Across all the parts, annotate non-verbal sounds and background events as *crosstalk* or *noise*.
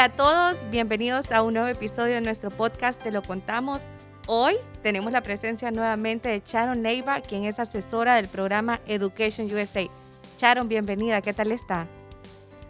Hola a todos, bienvenidos a un nuevo episodio de nuestro podcast Te lo contamos. Hoy tenemos la presencia nuevamente de Sharon Leiva, quien es asesora del programa Education USA. Sharon, bienvenida, ¿qué tal está?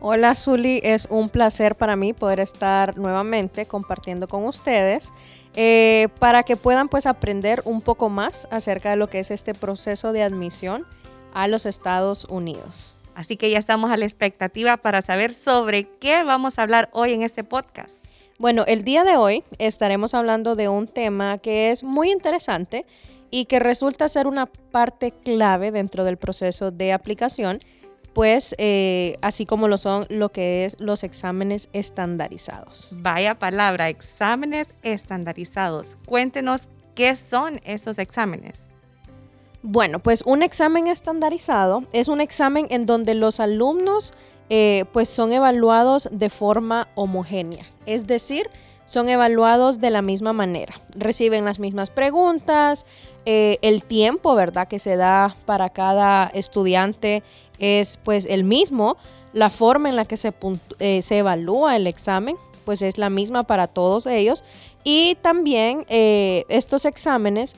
Hola Zuli, es un placer para mí poder estar nuevamente compartiendo con ustedes eh, para que puedan pues aprender un poco más acerca de lo que es este proceso de admisión a los Estados Unidos. Así que ya estamos a la expectativa para saber sobre qué vamos a hablar hoy en este podcast. Bueno, el día de hoy estaremos hablando de un tema que es muy interesante y que resulta ser una parte clave dentro del proceso de aplicación, pues eh, así como lo son lo que es los exámenes estandarizados. Vaya palabra, exámenes estandarizados. Cuéntenos qué son esos exámenes. Bueno, pues un examen estandarizado es un examen en donde los alumnos eh, pues son evaluados de forma homogénea, es decir, son evaluados de la misma manera, reciben las mismas preguntas, eh, el tiempo, ¿verdad?, que se da para cada estudiante es pues el mismo, la forma en la que se, eh, se evalúa el examen pues es la misma para todos ellos. Y también estos exámenes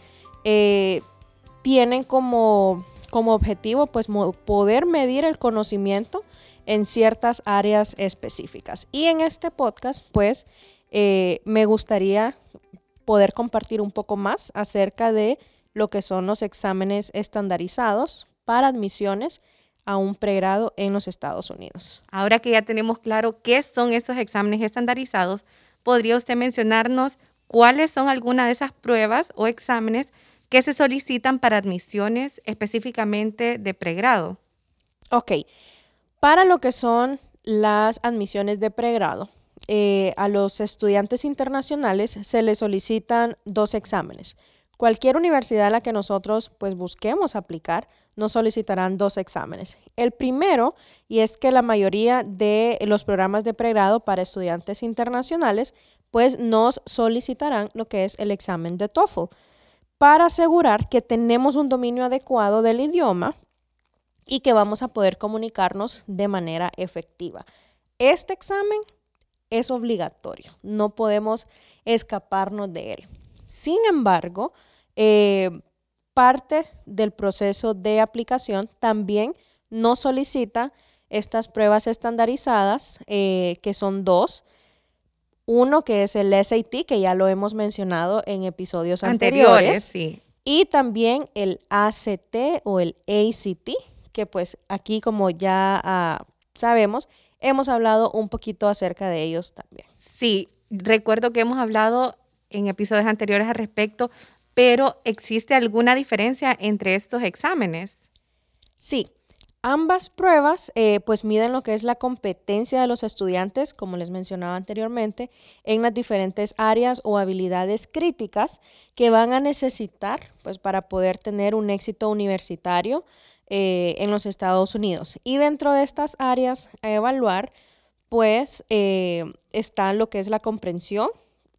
tienen como, como objetivo pues poder medir el conocimiento en ciertas áreas específicas. Y en este podcast pues eh, me gustaría poder compartir un poco más acerca de lo que son los exámenes estandarizados para admisiones a un pregrado en los Estados Unidos. Ahora que ya tenemos claro qué son esos exámenes estandarizados, ¿podría usted mencionarnos cuáles son algunas de esas pruebas o exámenes ¿Qué se solicitan para admisiones específicamente de pregrado? Ok, para lo que son las admisiones de pregrado, eh, a los estudiantes internacionales se les solicitan dos exámenes. Cualquier universidad a la que nosotros pues busquemos aplicar nos solicitarán dos exámenes. El primero, y es que la mayoría de los programas de pregrado para estudiantes internacionales pues nos solicitarán lo que es el examen de TOEFL para asegurar que tenemos un dominio adecuado del idioma y que vamos a poder comunicarnos de manera efectiva. Este examen es obligatorio, no podemos escaparnos de él. Sin embargo, eh, parte del proceso de aplicación también nos solicita estas pruebas estandarizadas, eh, que son dos, uno que es el SAT, que ya lo hemos mencionado en episodios anteriores. sí. Y también el ACT o el ACT, que pues aquí como ya ah, sabemos, hemos hablado un poquito acerca de ellos también. Sí, recuerdo que hemos hablado en episodios anteriores al respecto, pero ¿existe alguna diferencia entre estos exámenes? Sí, Ambas pruebas eh, pues miden lo que es la competencia de los estudiantes, como les mencionaba anteriormente, en las diferentes áreas o habilidades críticas que van a necesitar pues para poder tener un éxito universitario eh, en los Estados Unidos. Y dentro de estas áreas a evaluar pues eh, está lo que es la comprensión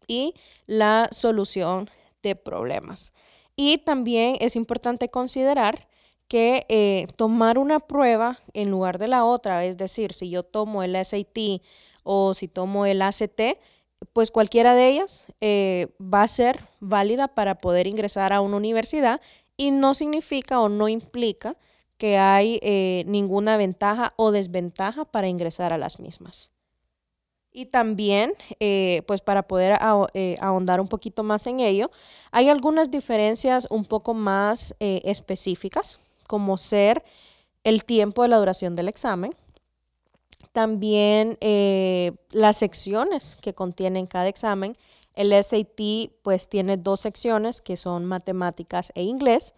y la solución de problemas. Y también es importante considerar que eh, tomar una prueba en lugar de la otra, es decir, si yo tomo el SAT o si tomo el ACT, pues cualquiera de ellas eh, va a ser válida para poder ingresar a una universidad y no significa o no implica que hay eh, ninguna ventaja o desventaja para ingresar a las mismas. Y también, pues para poder ahondar un poquito más en ello, hay algunas diferencias un poco más específicas como ser el tiempo de la duración del examen, también eh, las secciones que contienen cada examen. El SAT pues tiene dos secciones que son matemáticas e inglés.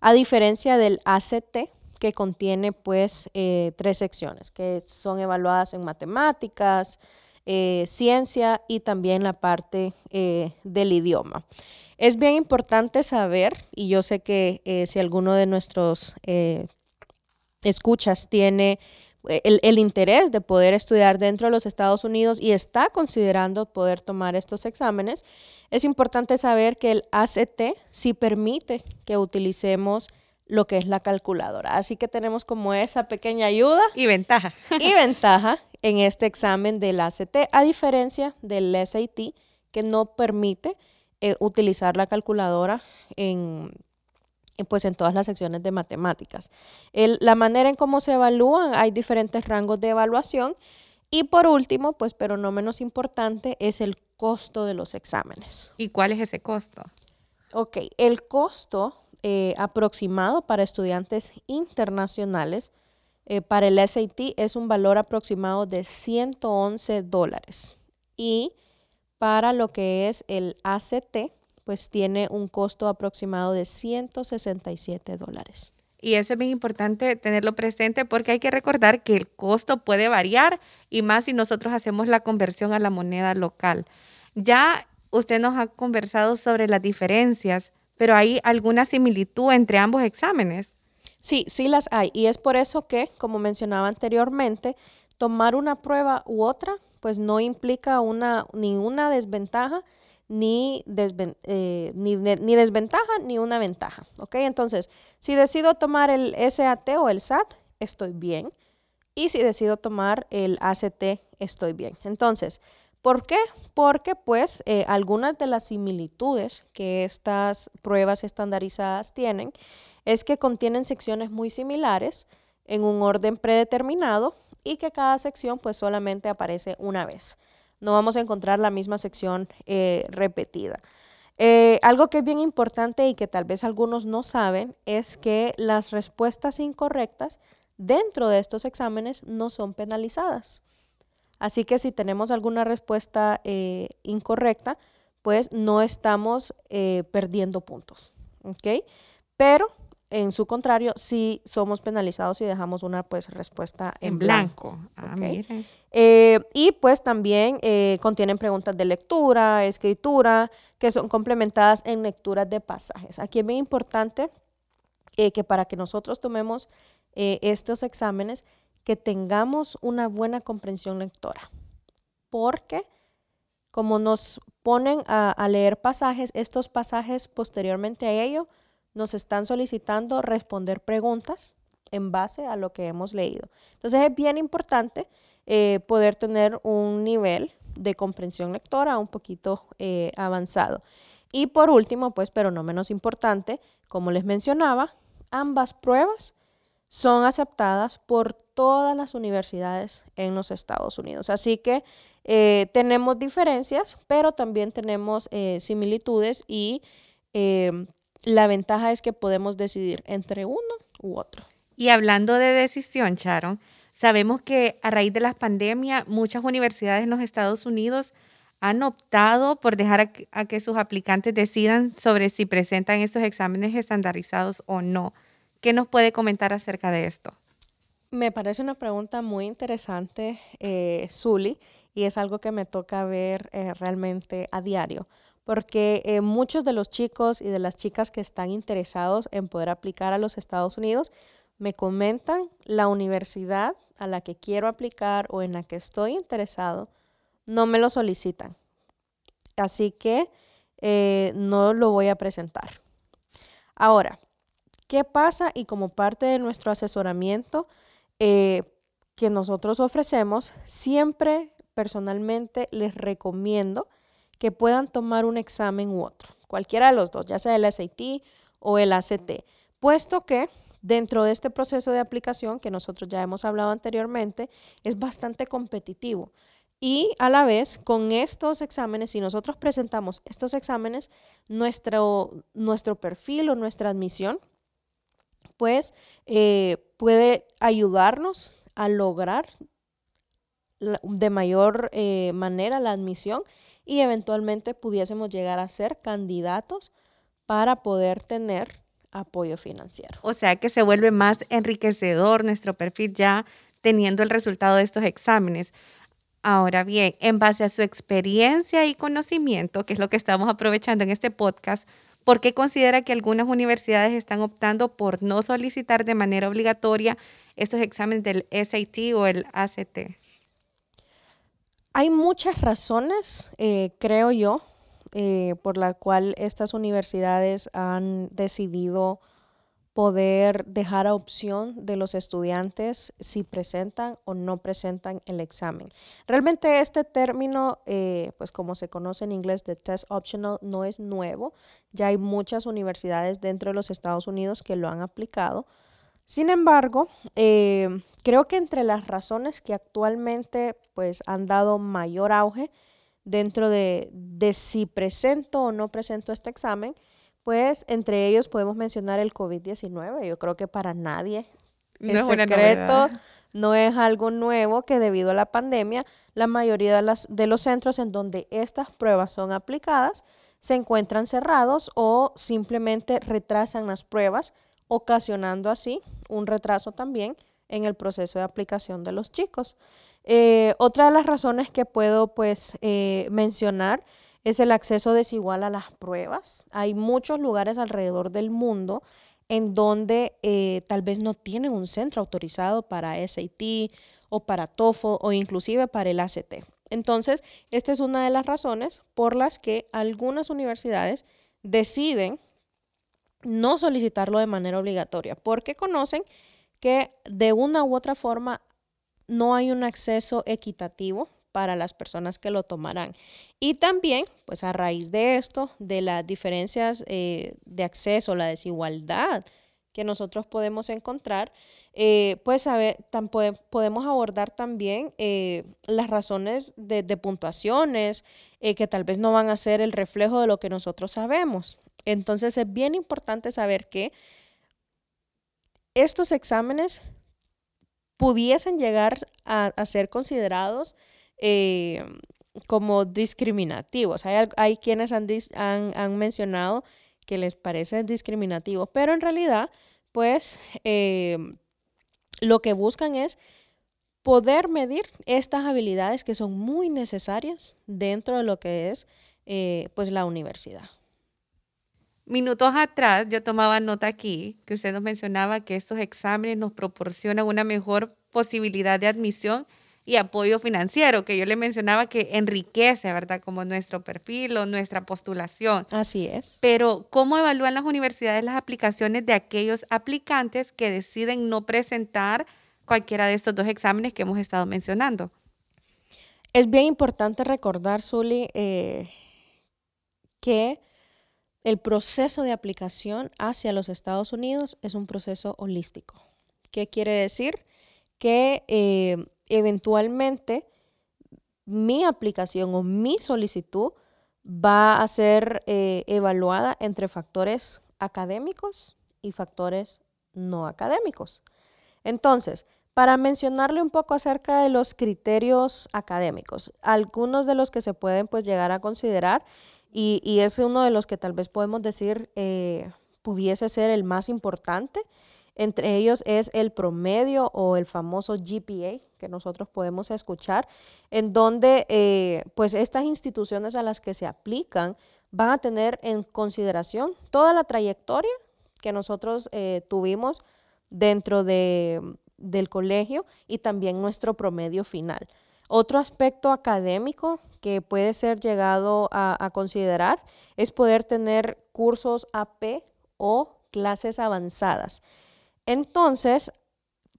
a diferencia del ACT, que contiene pues eh, tres secciones, que son evaluadas en matemáticas, eh, ciencia y también la parte del idioma. Es bien importante saber, y yo sé que si alguno de nuestros escuchas tiene el, el, interés de poder estudiar dentro de los Estados Unidos y está considerando poder tomar estos exámenes, es importante saber que el ACT sí permite que utilicemos lo que es la calculadora. Así que tenemos como esa pequeña ayuda. Y ventaja. y ventaja en este examen del ACT, a diferencia del SAT, que no permite eh, utilizar la calculadora en, pues en todas las secciones de matemáticas. la manera en cómo se evalúan, hay diferentes rangos de evaluación. Y por último, pues pero no menos importante, es el costo de los exámenes. ¿Y cuál es ese costo? Ok, el costo eh, aproximado para estudiantes internacionales eh, para el SAT es un valor aproximado de 111 dólares. Y para lo que es el ACT, pues tiene un costo aproximado de 167 dólares. Y eso es bien importante tenerlo presente porque hay que recordar que el costo puede variar y más si nosotros hacemos la conversión a la moneda local. Ya usted nos ha conversado sobre las diferencias, pero ¿hay alguna similitud entre ambos exámenes? Sí, sí las hay. Y es por eso que, como mencionaba anteriormente, tomar una prueba u otra, pues no implica una, ni una desventaja, ni, eh, ni, ni, desventaja ni una ventaja. ¿ok? Entonces, si decido tomar el SAT o el SAT, estoy bien. Y si decido tomar el ACT, estoy bien. Entonces, ¿por qué? Porque pues eh, algunas de las similitudes que estas pruebas estandarizadas tienen es que contienen secciones muy similares en un orden predeterminado y que cada sección pues solamente aparece una vez no vamos a encontrar la misma sección eh, repetida. Eh, algo que es bien importante y que tal vez algunos no saben es que las respuestas incorrectas dentro de estos exámenes no son penalizadas. Así que si tenemos alguna respuesta eh, incorrecta, pues no estamos perdiendo puntos. Pero en su contrario, sí somos penalizados si dejamos una pues respuesta en, blanco. Ah, eh, y pues también eh, contienen preguntas de lectura, escritura, que son complementadas en lecturas de pasajes. Aquí es muy importante eh, que para que nosotros tomemos estos exámenes, que tengamos una buena comprensión lectora. Porque como nos ponen a, a leer pasajes, estos pasajes posteriormente a ello, nos están solicitando responder preguntas en base a lo que hemos leído. Entonces es bien importante eh, poder tener un nivel de comprensión lectora un poquito eh, avanzado. Y por último, pues, pero no menos importante, como les mencionaba, ambas pruebas son aceptadas por todas las universidades en los Estados Unidos. Así que eh, tenemos diferencias, pero también tenemos similitudes y la ventaja es que podemos decidir entre uno u otro. Y hablando de decisión, Sharon, sabemos que a raíz de la pandemia muchas universidades en los Estados Unidos han optado por dejar a, que sus aplicantes decidan sobre si presentan estos exámenes estandarizados o no. ¿Qué nos puede comentar acerca de esto? Me parece una pregunta muy interesante, eh, Zuli, y es algo que me toca ver eh, realmente a diario porque eh, muchos de los chicos y de las chicas que están interesados en poder aplicar a los Estados Unidos me comentan la universidad a la que quiero aplicar o en la que estoy interesado, no me lo solicitan. Así que eh, no lo voy a presentar. Ahora, ¿qué pasa? Y como parte de nuestro asesoramiento eh, que nosotros ofrecemos, siempre personalmente les recomiendo que puedan tomar un examen u otro, cualquiera de los dos, ya sea el SAT o el ACT, puesto que dentro de este proceso de aplicación que nosotros ya hemos hablado anteriormente, es bastante competitivo. Y a la vez, con estos exámenes, si nosotros presentamos estos exámenes, nuestro, nuestro perfil o nuestra admisión, pues eh, puede ayudarnos a lograr de mayor eh, manera la admisión y eventualmente pudiésemos llegar a ser candidatos para poder tener apoyo financiero. O sea que se vuelve más enriquecedor nuestro perfil ya teniendo el resultado de estos exámenes. Ahora bien, en base a su experiencia y conocimiento, que es lo que estamos aprovechando en este podcast, ¿por qué considera que algunas universidades están optando por no solicitar de manera obligatoria estos exámenes del SAT o el ACT? Hay muchas razones, eh, creo yo, eh, por la cual estas universidades han decidido poder dejar a opción de los estudiantes si presentan o no presentan el examen. Realmente este término, eh, pues como se conoce en inglés de test optional, no es nuevo. Ya hay muchas universidades dentro de los Estados Unidos que lo han aplicado. Sin embargo, eh, creo que entre las razones que actualmente pues han dado mayor auge dentro de, de si presento o no presento este examen, pues entre ellos podemos mencionar el COVID-19. Yo creo que para nadie no es secreto, no es algo nuevo que debido a la pandemia, la mayoría de, las, de los centros en donde estas pruebas son aplicadas se encuentran cerrados o simplemente retrasan las pruebas, ocasionando así un retraso también en el proceso de aplicación de los chicos. Eh, otra de las razones que puedo pues eh, mencionar es el acceso desigual a las pruebas. Hay muchos lugares alrededor del mundo en donde eh, tal vez no tienen un centro autorizado para SAT o para TOEFL o inclusive para el ACT. Entonces, esta es una de las razones por las que algunas universidades deciden no solicitarlo de manera obligatoria, porque conocen que de una u otra forma no hay un acceso equitativo para las personas que lo tomarán. Y también, pues a raíz de esto, de las diferencias eh, de acceso, la desigualdad que nosotros podemos encontrar, eh, pues podemos abordar también eh, las razones de, de puntuaciones que tal vez no van a ser el reflejo de lo que nosotros sabemos. Entonces es bien importante saber que estos exámenes pudiesen llegar a, ser considerados eh, como discriminativos. Hay, quienes han, han, mencionado que les parece discriminativo, pero en realidad, pues, eh, lo que buscan es poder medir estas habilidades que son muy necesarias dentro de lo que es eh, pues la universidad. Minutos atrás yo tomaba nota aquí que usted nos mencionaba que estos exámenes nos proporcionan una mejor posibilidad de admisión y apoyo financiero, que yo le mencionaba que enriquece, ¿verdad? Como nuestro perfil o nuestra postulación. Así es. Pero, ¿cómo evalúan las universidades las aplicaciones de aquellos aplicantes que deciden no presentar cualquiera de estos dos exámenes que hemos estado mencionando? Es bien importante recordar, Zuli, eh, que el proceso de aplicación hacia los Estados Unidos es un proceso holístico. ¿Qué quiere decir? Que eh, eventualmente mi aplicación o mi solicitud va a ser eh, evaluada entre factores académicos y factores no académicos. Entonces, para mencionarle un poco acerca de los criterios académicos, algunos de los que se pueden pues llegar a considerar y, es uno de los que tal vez podemos decir eh, pudiese ser el más importante, entre ellos es el promedio o el famoso GPA que nosotros podemos escuchar, en donde eh, pues estas instituciones a las que se aplican van a tener en consideración toda la trayectoria que nosotros eh, tuvimos dentro de, del colegio y también nuestro promedio final. Otro aspecto académico que puede ser llegado a, considerar es poder tener cursos AP o clases avanzadas. Entonces,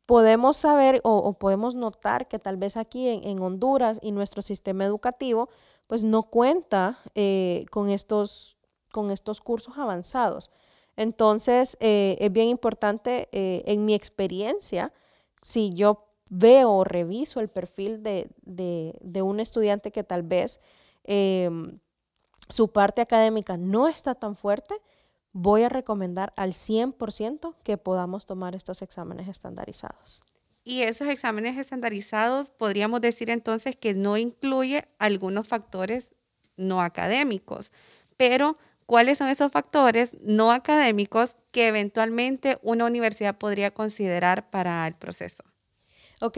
podemos saber o, podemos notar que tal vez aquí en, Honduras y nuestro sistema educativo, pues no cuenta eh, con, estos, con estos cursos avanzados. Entonces, eh, es bien importante, eh, en mi experiencia, si yo veo o reviso el perfil de, de un estudiante que tal vez em, su parte académica no está tan fuerte, voy a recomendar al 100% que podamos tomar estos exámenes estandarizados. Y esos exámenes estandarizados podríamos decir entonces que no incluye algunos factores no académicos, pero cuáles son esos factores no académicos que eventualmente una universidad podría considerar para el proceso. Ok.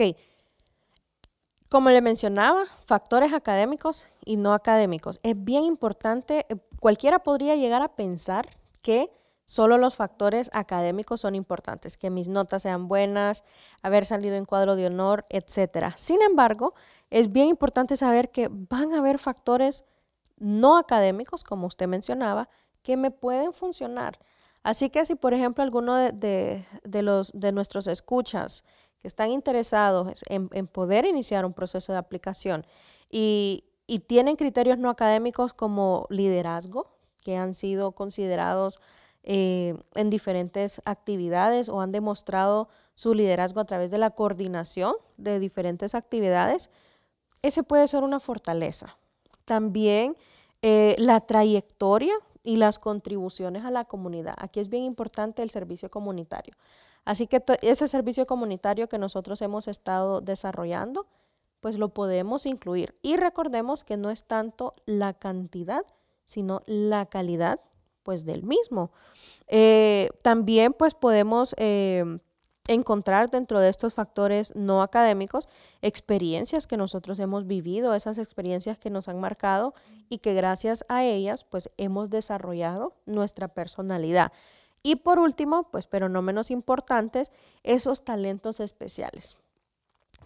Como le mencionaba, factores académicos y no académicos. Es bien importante, eh, cualquiera podría llegar a pensar que solo los factores académicos son importantes, que mis notas sean buenas, haber salido en cuadro de honor, etc. Sin embargo, es bien importante saber que van a haber factores no académicos, como usted mencionaba, que me pueden funcionar. Así que si, por ejemplo, alguno de, los, de nuestros escuchas que están interesados en, poder iniciar un proceso de aplicación y, tienen criterios no académicos como liderazgo, que han sido considerados eh, en diferentes actividades o han demostrado su liderazgo a través de la coordinación de diferentes actividades, ese puede ser una fortaleza. También eh, la trayectoria y las contribuciones a la comunidad. Aquí es bien importante el servicio comunitario. Así que ese servicio comunitario que nosotros hemos estado desarrollando, pues lo podemos incluir. Y recordemos que no es tanto la cantidad, sino la calidad, pues del mismo. Eh, también pues podemos eh, encontrar dentro de estos factores no académicos experiencias que nosotros hemos vivido, esas experiencias que nos han marcado y que gracias a ellas pues hemos desarrollado nuestra personalidad. Y por último, pues pero no menos importantes, esos talentos especiales.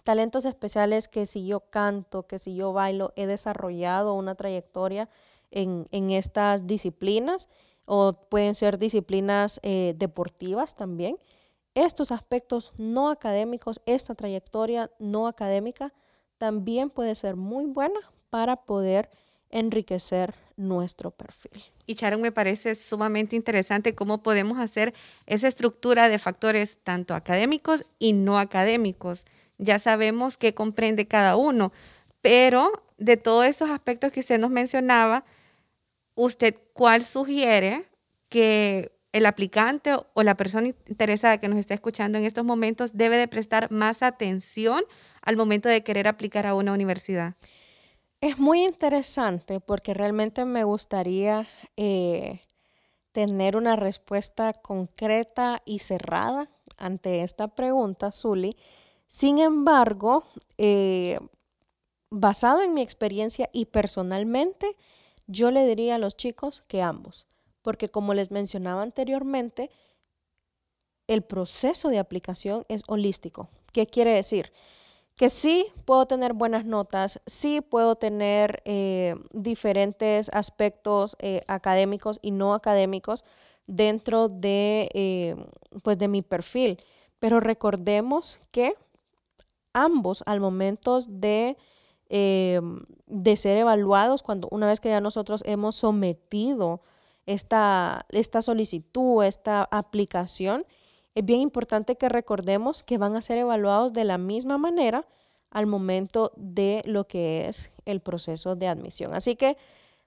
Talentos especiales que si yo canto, que si yo bailo, he desarrollado una trayectoria en, estas disciplinas o pueden ser disciplinas eh, deportivas también. Estos aspectos no académicos, esta trayectoria no académica, también puede ser muy buena para poder enriquecer nuestro perfil. Y Sharon, me parece sumamente interesante cómo podemos hacer esa estructura de factores tanto académicos y no académicos. Ya sabemos qué comprende cada uno, pero de todos esos aspectos que usted nos mencionaba, ¿usted cuál sugiere que el aplicante o la persona interesada que nos está escuchando en estos momentos debe de prestar más atención al momento de querer aplicar a una universidad? Es muy interesante porque realmente me gustaría eh, tener una respuesta concreta y cerrada ante esta pregunta, Zuli. Sin embargo, eh, basado en mi experiencia y personalmente, yo le diría a los chicos que ambos porque como les mencionaba anteriormente, el proceso de aplicación es holístico. ¿Qué quiere decir? Que sí puedo tener buenas notas, sí puedo tener eh, diferentes aspectos eh, académicos y no académicos dentro de, eh, pues de mi perfil, pero recordemos que ambos al momento de, de ser evaluados, cuando una vez que ya nosotros hemos sometido esta, esta solicitud, esta aplicación, es bien importante que recordemos que van a ser evaluados de la misma manera al momento de lo que es el proceso de admisión. Así que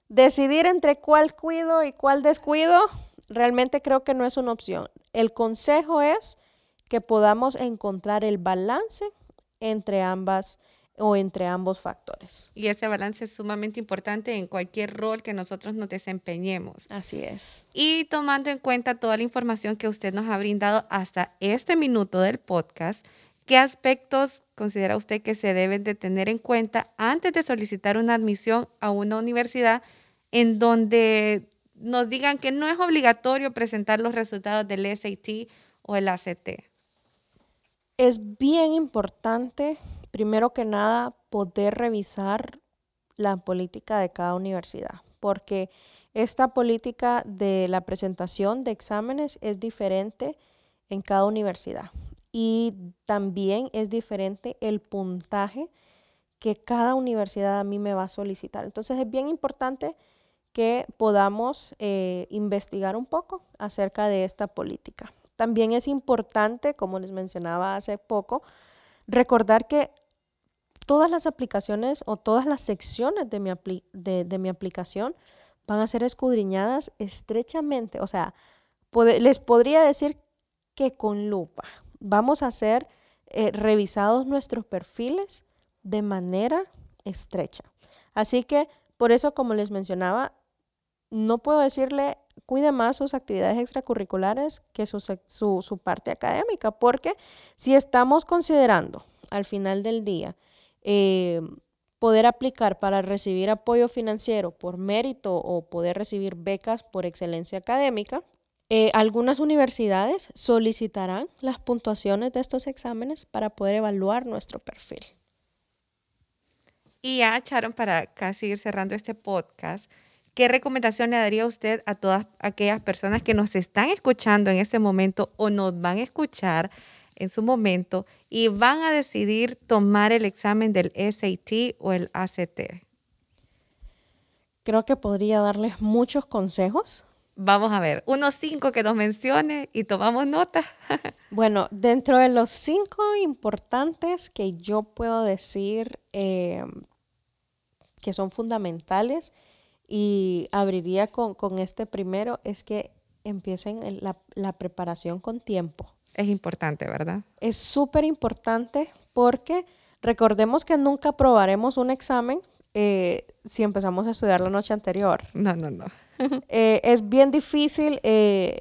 decidir entre cuál cuido y cuál descuido, realmente creo que no es una opción. El consejo es que podamos encontrar el balance entre ambas o entre ambos factores. Y ese balance es sumamente importante en cualquier rol que nosotros nos desempeñemos. Así es. Y tomando en cuenta toda la información que usted nos ha brindado hasta este minuto del podcast, ¿qué aspectos considera usted que se deben de tener en cuenta antes de solicitar una admisión a una universidad en donde nos digan que no es obligatorio presentar los resultados del SAT o el ACT? Es bien importante primero que nada, poder revisar la política de cada universidad, porque esta política de la presentación de exámenes es diferente en cada universidad y también es diferente el puntaje que cada universidad a mí me va a solicitar. Entonces es bien importante que podamos eh, investigar un poco acerca de esta política. También es importante, como les mencionaba hace poco, recordar que todas las aplicaciones o todas las secciones de mi, de, mi aplicación van a ser escudriñadas estrechamente. O sea, les podría decir que con lupa vamos a ser eh, revisados nuestros perfiles de manera estrecha. Así que, por eso, como les mencionaba, no puedo decirle cuide más sus actividades extracurriculares que su, su, parte académica, porque si estamos considerando al final del día eh, poder aplicar para recibir apoyo financiero por mérito o poder recibir becas por excelencia académica, eh, algunas universidades solicitarán las puntuaciones de estos exámenes para poder evaluar nuestro perfil. Y ya, Charon, para casi ir cerrando este podcast, ¿qué recomendación le daría usted a todas aquellas personas que nos están escuchando en este momento o nos van a escuchar en su momento y van a decidir tomar el examen del SAT o el ACT? Creo que podría darles muchos consejos. Vamos a ver, unos cinco que nos mencione y tomamos nota. *laughs* bueno, dentro de los cinco importantes que yo puedo decir eh, que son fundamentales y abriría con, este primero, es que empiecen la, la preparación con tiempo. Es importante, ¿verdad? Es súper importante porque recordemos que nunca aprobaremos un examen eh, si empezamos a estudiar la noche anterior. No, no, no. *laughs* Eh, es bien difícil eh,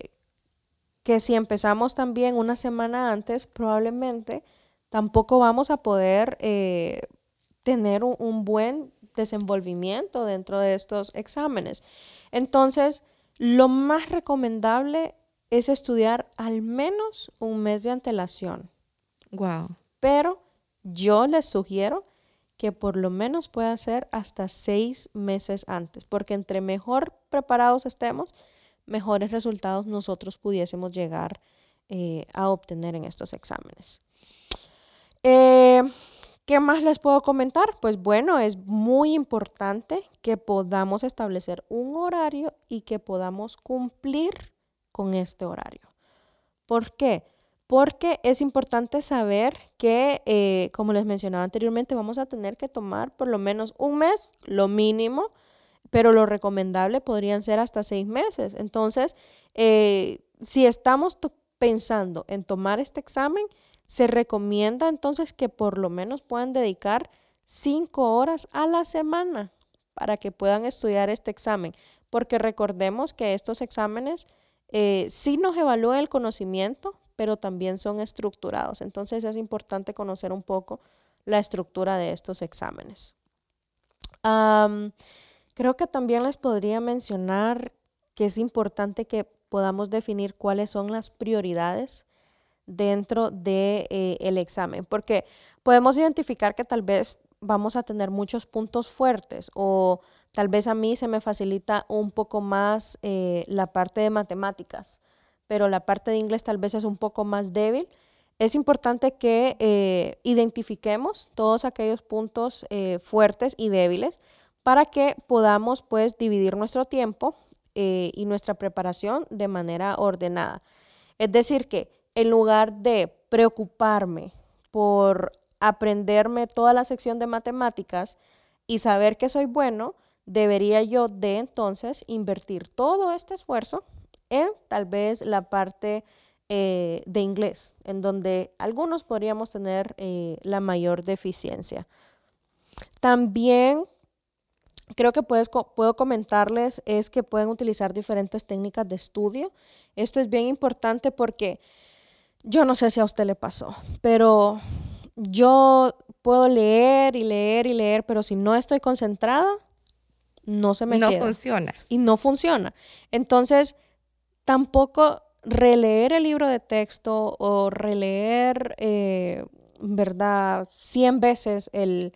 que si empezamos también una semana antes, probablemente tampoco vamos a poder tener un buen desenvolvimiento dentro de estos exámenes. Entonces, lo más recomendable es estudiar al menos un mes de antelación. Wow. Pero yo les sugiero que por lo menos pueda ser hasta seis meses antes, porque entre mejor preparados estemos, mejores resultados nosotros pudiésemos llegar eh, a obtener en estos exámenes. Eh, ¿Qué más les puedo comentar? Pues bueno, es muy importante que podamos establecer un horario y que podamos cumplir con este horario. ¿Por qué? Porque es importante saber que, eh, como les mencionaba anteriormente, vamos a tener que tomar por lo menos un mes, lo mínimo, pero lo recomendable podrían ser hasta seis meses. Entonces, eh, si estamos pensando en tomar este examen, se recomienda entonces que por lo menos puedan dedicar cinco horas a la semana para que puedan estudiar este examen, porque recordemos que estos exámenes eh, sí nos evalúa el conocimiento, pero también son estructurados. Entonces es importante conocer un poco la estructura de estos exámenes. creo que también les podría mencionar que es importante que podamos definir cuáles son las prioridades dentro de, eh, el examen, porque podemos identificar que tal vez vamos a tener muchos puntos fuertes o tal vez a mí se me facilita un poco más eh, la parte de matemáticas, pero la parte de inglés tal vez es un poco más débil. Es importante que eh, identifiquemos todos aquellos puntos fuertes y débiles para que podamos pues dividir nuestro tiempo y nuestra preparación de manera ordenada. Es decir, que en lugar de preocuparme por aprenderme toda la sección de matemáticas y saber que soy bueno, debería yo de entonces invertir todo este esfuerzo en tal vez la parte eh, de inglés, en donde algunos podríamos tener eh, la mayor deficiencia. También creo que puedes, puedo comentarles es que pueden utilizar diferentes técnicas de estudio. Esto es bien importante porque yo no sé si a usted le pasó, pero yo puedo leer y leer y leer, pero si no estoy concentrada, no se me no funciona. Y no funciona. Entonces, tampoco releer el libro de texto o releer, eh, ¿verdad?, 100 veces el,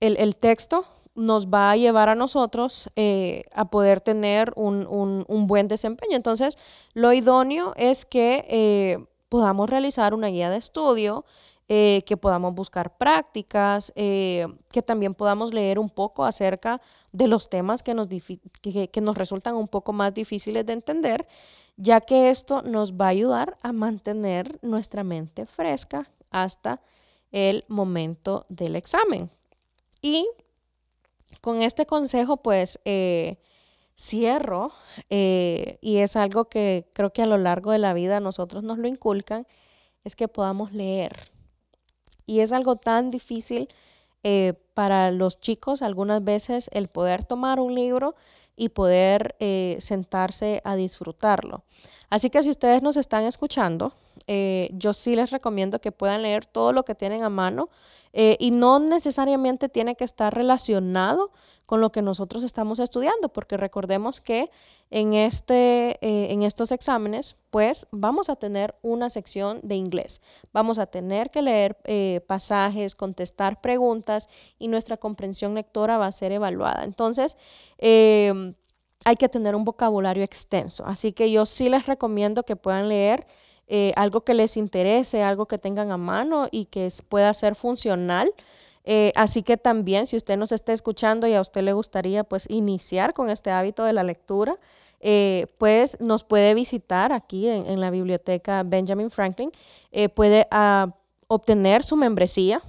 el, texto nos va a llevar a nosotros eh, a poder tener un, un, buen desempeño. Entonces, lo idóneo es que eh, podamos realizar una guía de estudio eh, que podamos buscar prácticas, que también podamos leer un poco acerca de los temas que nos, que, nos resultan un poco más difíciles de entender, ya que esto nos va a ayudar a mantener nuestra mente fresca hasta el momento del examen. Y con este consejo, pues, eh, cierro, y es algo que creo que a lo largo de la vida nosotros nos lo inculcan, es que podamos leer. Y es algo tan difícil eh, para los chicos algunas veces el poder tomar un libro y poder eh, sentarse a disfrutarlo. Así que si ustedes nos están escuchando, eh, yo sí les recomiendo que puedan leer todo lo que tienen a mano eh, y no necesariamente tiene que estar relacionado con lo que nosotros estamos estudiando, porque recordemos que en, este, eh, en estos exámenes, pues vamos a tener una sección de inglés. Vamos a tener que leer pasajes, contestar preguntas y nuestra comprensión lectora va a ser evaluada. Entonces, hay que tener un vocabulario extenso. Así que yo sí les recomiendo que puedan leer eh, algo que les interese, algo que tengan a mano y que pueda ser funcional. Eh, así que también, si usted nos está escuchando y a usted le gustaría pues iniciar con este hábito de la lectura, eh, pues nos puede visitar aquí en, la biblioteca Benjamin Franklin, puede ah, obtener su membresía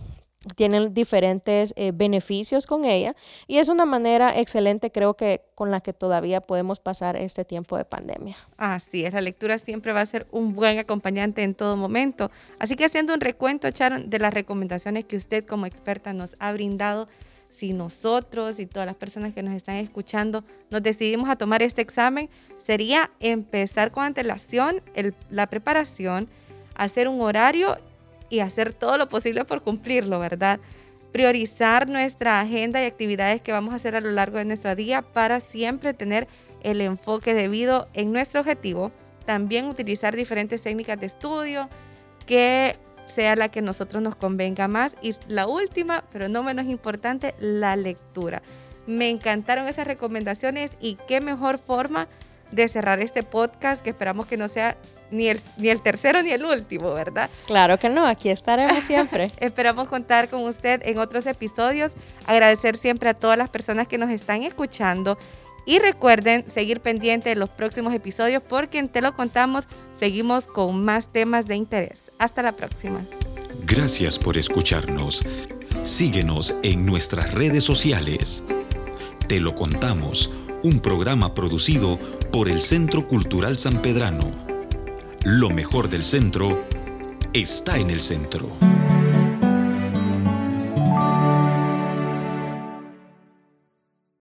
tienen diferentes eh, beneficios con ella y es una manera excelente creo que con la que todavía podemos pasar este tiempo de pandemia. Así es, la lectura siempre va a ser un buen acompañante en todo momento. Así que haciendo un recuento, Sharon, de las recomendaciones que usted como experta nos ha brindado, si nosotros y todas las personas que nos están escuchando nos decidimos a tomar este examen, sería empezar con antelación la preparación, hacer un horario y hacer todo lo posible por cumplirlo, ¿verdad? Priorizar nuestra agenda y actividades que vamos a hacer a lo largo de nuestro día para siempre tener el enfoque debido en nuestro objetivo. También utilizar diferentes técnicas de estudio que sea la que nosotros nos convenga más. Y la última, pero no menos importante, la lectura. Me encantaron esas recomendaciones y qué mejor forma de cerrar este podcast que esperamos que no sea ni el, ni el tercero ni el último, ¿verdad? Claro que no, aquí estaremos siempre. *laughs* Esperamos contar con usted en otros episodios. Agradecer siempre a todas las personas que nos están escuchando. Y recuerden seguir pendiente de los próximos episodios porque en Te lo contamos seguimos con más temas de interés. Hasta la próxima. Gracias por escucharnos. Síguenos en nuestras redes sociales. Te lo contamos, un programa producido por el Centro Cultural San Pedrano. Lo mejor del centro está en el centro.